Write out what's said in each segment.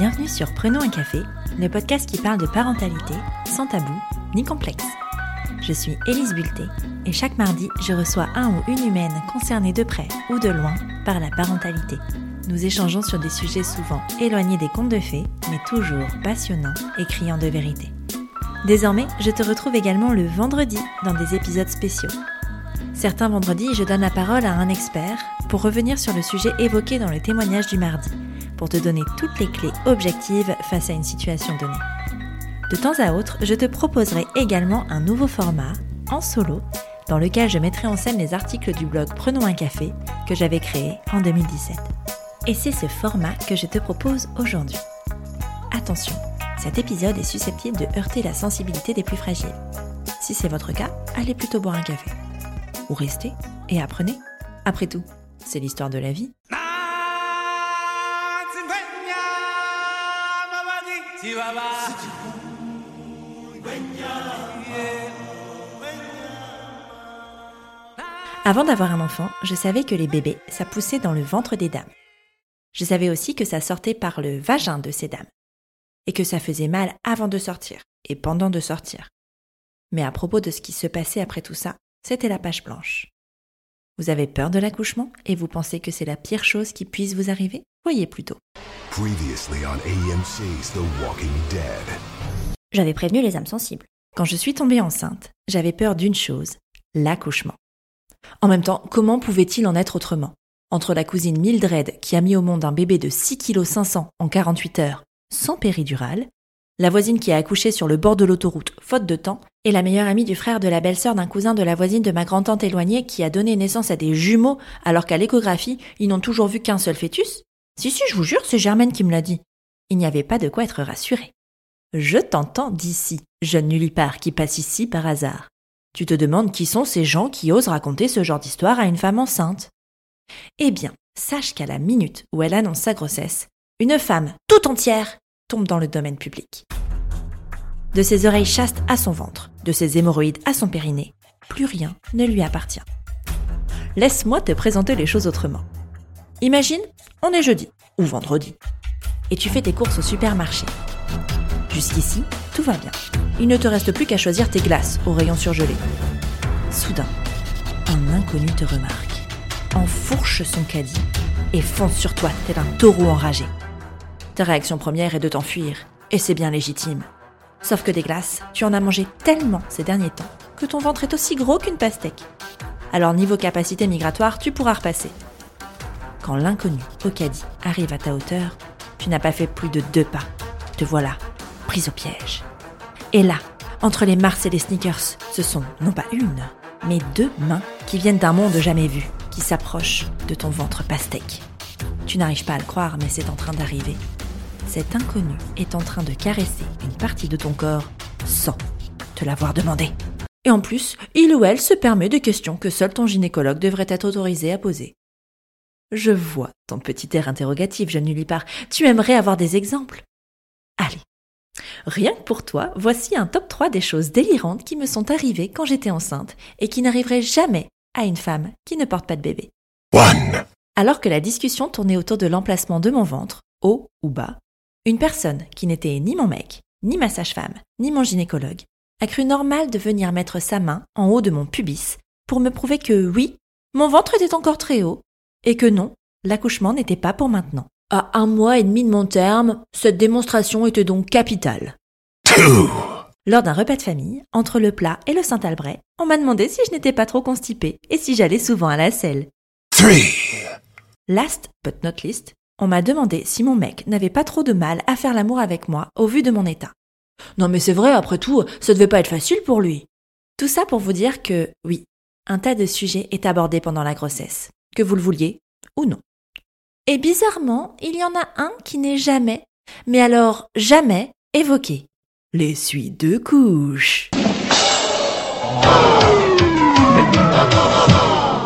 Bienvenue sur Prenons un café, le podcast qui parle de parentalité sans tabou ni complexe. Je suis Élise Bulté et chaque mardi, je reçois un ou une humaine concernée de près ou de loin par la parentalité. Nous échangeons sur des sujets souvent éloignés des contes de fées, mais toujours passionnants et criants de vérité. Désormais, je te retrouve également le vendredi dans des épisodes spéciaux. Certains vendredis, je donne la parole à un expert pour revenir sur le sujet évoqué dans le témoignage du mardi pour te donner toutes les clés objectives face à une situation donnée. De temps à autre, je te proposerai également un nouveau format, en solo, dans lequel je mettrai en scène les articles du blog Prenons un café que j'avais créé en 2017. Et c'est ce format que je te propose aujourd'hui. Attention, cet épisode est susceptible de heurter la sensibilité des plus fragiles. Si c'est votre cas, allez plutôt boire un café. Ou restez et apprenez. Après tout, c'est l'histoire de la vie. Avant d'avoir un enfant, je savais que les bébés, ça poussait dans le ventre des dames. Je savais aussi que ça sortait par le vagin de ces dames. Et que ça faisait mal avant de sortir et pendant de sortir. Mais à propos de ce qui se passait après tout ça, c'était la page blanche. Vous avez peur de l'accouchement et vous pensez que c'est la pire chose qui puisse vous arriver? Voyez plutôt. J'avais prévenu les âmes sensibles. Quand je suis tombée enceinte, j'avais peur d'une chose, l'accouchement. En même temps, comment pouvait-il en être autrement? Entre la cousine Mildred qui a mis au monde un bébé de 6 kg 500 en 48 heures, sans péridurale, la voisine qui a accouché sur le bord de l'autoroute, faute de temps, et la meilleure amie du frère de la belle-sœur d'un cousin de la voisine de ma grand-tante éloignée qui a donné naissance à des jumeaux alors qu'à l'échographie, ils n'ont toujours vu qu'un seul fœtus? Si, si, je vous jure, c'est Germaine qui me l'a dit. Il n'y avait pas de quoi être rassuré. Je t'entends d'ici, jeune nullipare qui passe ici par hasard. Tu te demandes qui sont ces gens qui osent raconter ce genre d'histoire à une femme enceinte. Eh bien, sache qu'à la minute où elle annonce sa grossesse, une femme tout entière tombe dans le domaine public. De ses oreilles chastes à son ventre, de ses hémorroïdes à son périnée, plus rien ne lui appartient. Laisse-moi te présenter les choses autrement. Imagine, on est jeudi ou vendredi, et tu fais tes courses au supermarché. Jusqu'ici, tout va bien. Il ne te reste plus qu'à choisir tes glaces au rayon surgelé. Soudain, un inconnu te remarque, enfourche son caddie et fonce sur toi tel un taureau enragé. Ta réaction première est de t'enfuir, et c'est bien légitime. Sauf que des glaces, tu en as mangé tellement ces derniers temps que ton ventre est aussi gros qu'une pastèque. Alors niveau capacité migratoire, tu pourras repasser. Quand l'inconnu caddie arrive à ta hauteur, tu n'as pas fait plus de deux pas. Te voilà, prise au piège. Et là, entre les Mars et les sneakers, ce sont non pas une, mais deux mains qui viennent d'un monde jamais vu, qui s'approchent de ton ventre pastèque. Tu n'arrives pas à le croire, mais c'est en train d'arriver. Cet inconnu est en train de caresser une partie de ton corps sans te l'avoir demandé. Et en plus, il ou elle se permet des questions que seul ton gynécologue devrait être autorisé à poser. Je vois ton petit air interrogatif, jeune nullipare. Tu aimerais avoir des exemples Allez, Rien que pour toi, voici un top 3 des choses délirantes qui me sont arrivées quand j'étais enceinte et qui n'arriveraient jamais à une femme qui ne porte pas de bébé. Alors que la discussion tournait autour de l'emplacement de mon ventre, haut ou bas, une personne qui n'était ni mon mec, ni ma sage-femme, ni mon gynécologue, a cru normal de venir mettre sa main en haut de mon pubis pour me prouver que oui, mon ventre était encore très haut et que non, l'accouchement n'était pas pour maintenant. À un mois et demi de mon terme, cette démonstration était donc capitale. Lors d'un repas de famille, entre le plat et le Saint-Albret, on m'a demandé si je n'étais pas trop constipée et si j'allais souvent à la selle. Last but not least, on m'a demandé si mon mec n'avait pas trop de mal à faire l'amour avec moi au vu de mon état. Non mais c'est vrai, après tout, ça devait pas être facile pour lui. Tout ça pour vous dire que, oui, un tas de sujets est abordé pendant la grossesse, que vous le vouliez ou non. Et bizarrement, il y en a un qui n'est jamais, mais alors jamais, évoqué. Les suites de couches.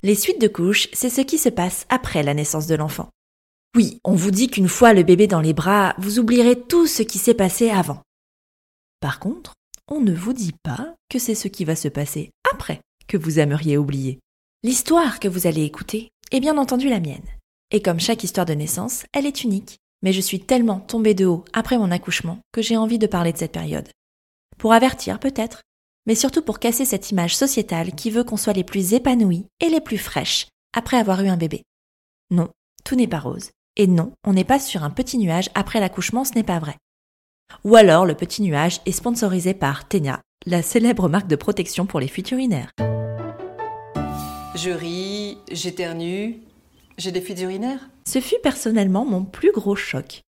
Les suites de couches, c'est ce qui se passe après la naissance de l'enfant. Oui, on vous dit qu'une fois le bébé dans les bras, vous oublierez tout ce qui s'est passé avant. Par contre, on ne vous dit pas que c'est ce qui va se passer après que vous aimeriez oublier. L'histoire que vous allez écouter est bien entendu la mienne. Et comme chaque histoire de naissance, elle est unique, mais je suis tellement tombée de haut après mon accouchement que j'ai envie de parler de cette période. Pour avertir peut-être, mais surtout pour casser cette image sociétale qui veut qu'on soit les plus épanouis et les plus fraîches après avoir eu un bébé. Non, tout n'est pas rose. Et non, on n'est pas sur un petit nuage après l'accouchement, ce n'est pas vrai. Ou alors le petit nuage est sponsorisé par Tenia, la célèbre marque de protection pour les fuites urinaires. Je ris, j'éternue, j'ai des fuites urinaires Ce fut personnellement mon plus gros choc.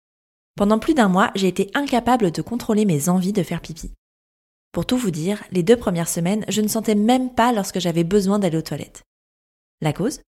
Pendant plus d'un mois, j'ai été incapable de contrôler mes envies de faire pipi. Pour tout vous dire, les deux premières semaines, je ne sentais même pas lorsque j'avais besoin d'aller aux toilettes. La cause?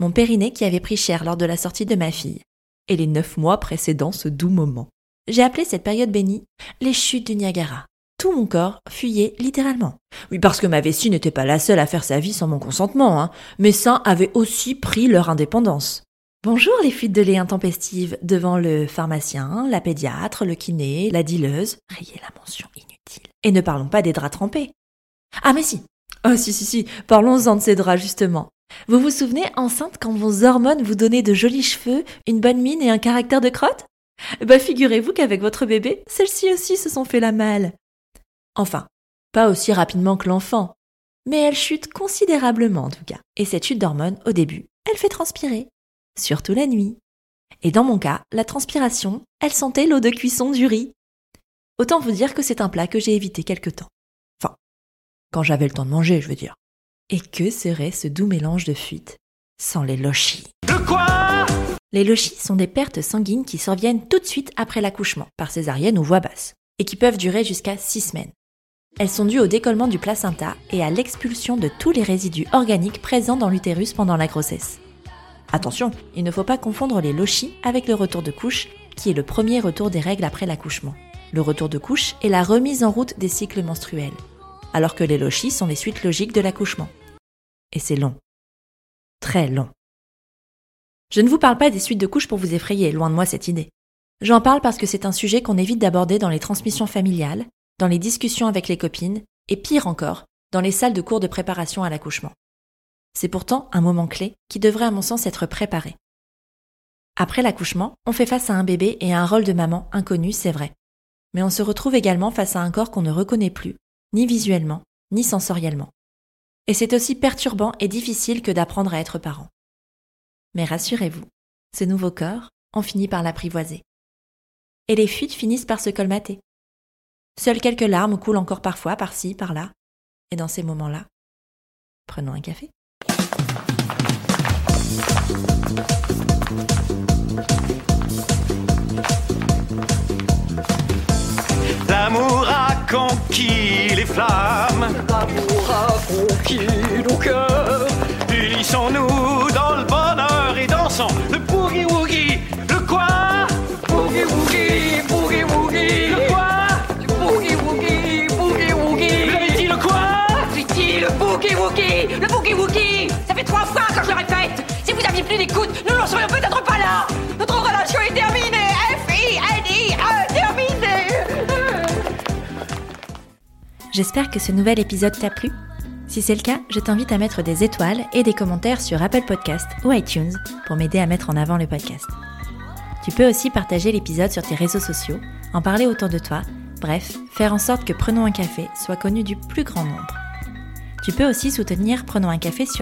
Mon périnée qui avait pris cher lors de la sortie de ma fille, et les neuf mois précédant ce doux moment. J'ai appelé cette période bénie les chutes du Niagara. Tout mon corps fuyait littéralement. Oui, parce que ma vessie n'était pas la seule à faire sa vie sans mon consentement. Hein. Mes seins avaient aussi pris leur indépendance. Bonjour les fuites de lait intempestives devant le pharmacien, la pédiatre, le kiné, la dileuse. Rayez la mention inutile. Et ne parlons pas des draps trempés. Ah mais si. Oh si si si, parlons-en de ces draps justement. Vous vous souvenez enceinte quand vos hormones vous donnaient de jolis cheveux, une bonne mine et un caractère de crotte? Bah figurez-vous qu'avec votre bébé, celles-ci aussi se sont fait la malle. Enfin, pas aussi rapidement que l'enfant, mais elle chute considérablement en tout cas. Et cette chute d'hormones, au début, elle fait transpirer surtout la nuit. Et dans mon cas, la transpiration, elle sentait l'eau de cuisson du riz. Autant vous dire que c'est un plat que j'ai évité quelque temps. Enfin, quand j'avais le temps de manger, je veux dire. Et que serait ce doux mélange de fuite sans les lochis? De quoi? Les lochis sont des pertes sanguines qui surviennent tout de suite après l'accouchement, par césarienne ou voix basse, et qui peuvent durer jusqu'à 6 semaines. Elles sont dues au décollement du placenta et à l'expulsion de tous les résidus organiques présents dans l'utérus pendant la grossesse. Attention, il ne faut pas confondre les lochis avec le retour de couche, qui est le premier retour des règles après l'accouchement. Le retour de couche est la remise en route des cycles menstruels, alors que les lochis sont les suites logiques de l'accouchement. Et c'est long. Très long. Je ne vous parle pas des suites de couches pour vous effrayer, loin de moi cette idée. J'en parle parce que c'est un sujet qu'on évite d'aborder dans les transmissions familiales, dans les discussions avec les copines, et pire encore, dans les salles de cours de préparation à l'accouchement. C'est pourtant un moment clé qui devrait à mon sens être préparé. Après l'accouchement, on fait face à un bébé et à un rôle de maman inconnu, c'est vrai. Mais on se retrouve également face à un corps qu'on ne reconnaît plus, ni visuellement, ni sensoriellement. Et c'est aussi perturbant et difficile que d'apprendre à être parent. Mais rassurez-vous, ce nouveau corps, on finit par l'apprivoiser. Et les fuites finissent par se colmater. Seules quelques larmes coulent encore parfois par-ci, par-là. Et dans ces moments-là, prenons un café. L'amour a conquis les flammes. L'amour a conquis nos cœurs. Unissons-nous dans le bonheur et dansons le boogie woogie. Le quoi Nous n'en serions peut-être pas là. Notre relation est terminée. F-I-N-I-E, terminée. J'espère que ce nouvel épisode t'a plu. Si c'est le cas, je t'invite à mettre des étoiles et des commentaires sur Apple Podcast ou iTunes pour m'aider à mettre en avant le podcast. Tu peux aussi partager l'épisode sur tes réseaux sociaux, en parler autour de toi, bref, faire en sorte que Prenons un café soit connu du plus grand nombre. Tu peux aussi soutenir Prenons un café sur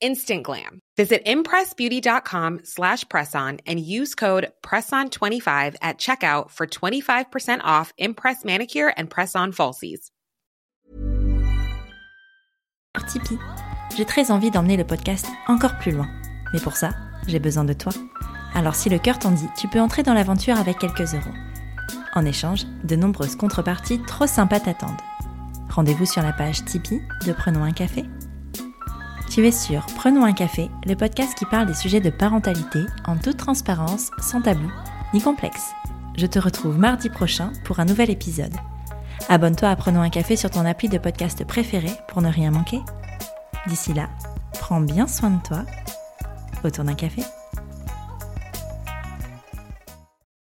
Instant glam. Visit impressbeauty.com slash presson and use code PRESSON25 at checkout for 25% off Impress Manicure and Press-On Falsies. Tipeee. J'ai très envie d'emmener le podcast encore plus loin. Mais pour ça, j'ai besoin de toi. Alors si le cœur t'en dit, tu peux entrer dans l'aventure avec quelques euros. En échange, de nombreuses contreparties trop sympas t'attendent. Rendez-vous sur la page Tipeee de Prenons un café. Tu es sur Prenons un café, le podcast qui parle des sujets de parentalité en toute transparence, sans tabou ni complexe. Je te retrouve mardi prochain pour un nouvel épisode. Abonne-toi à Prenons un café sur ton appli de podcast préféré pour ne rien manquer. D'ici là, prends bien soin de toi autour d'un café.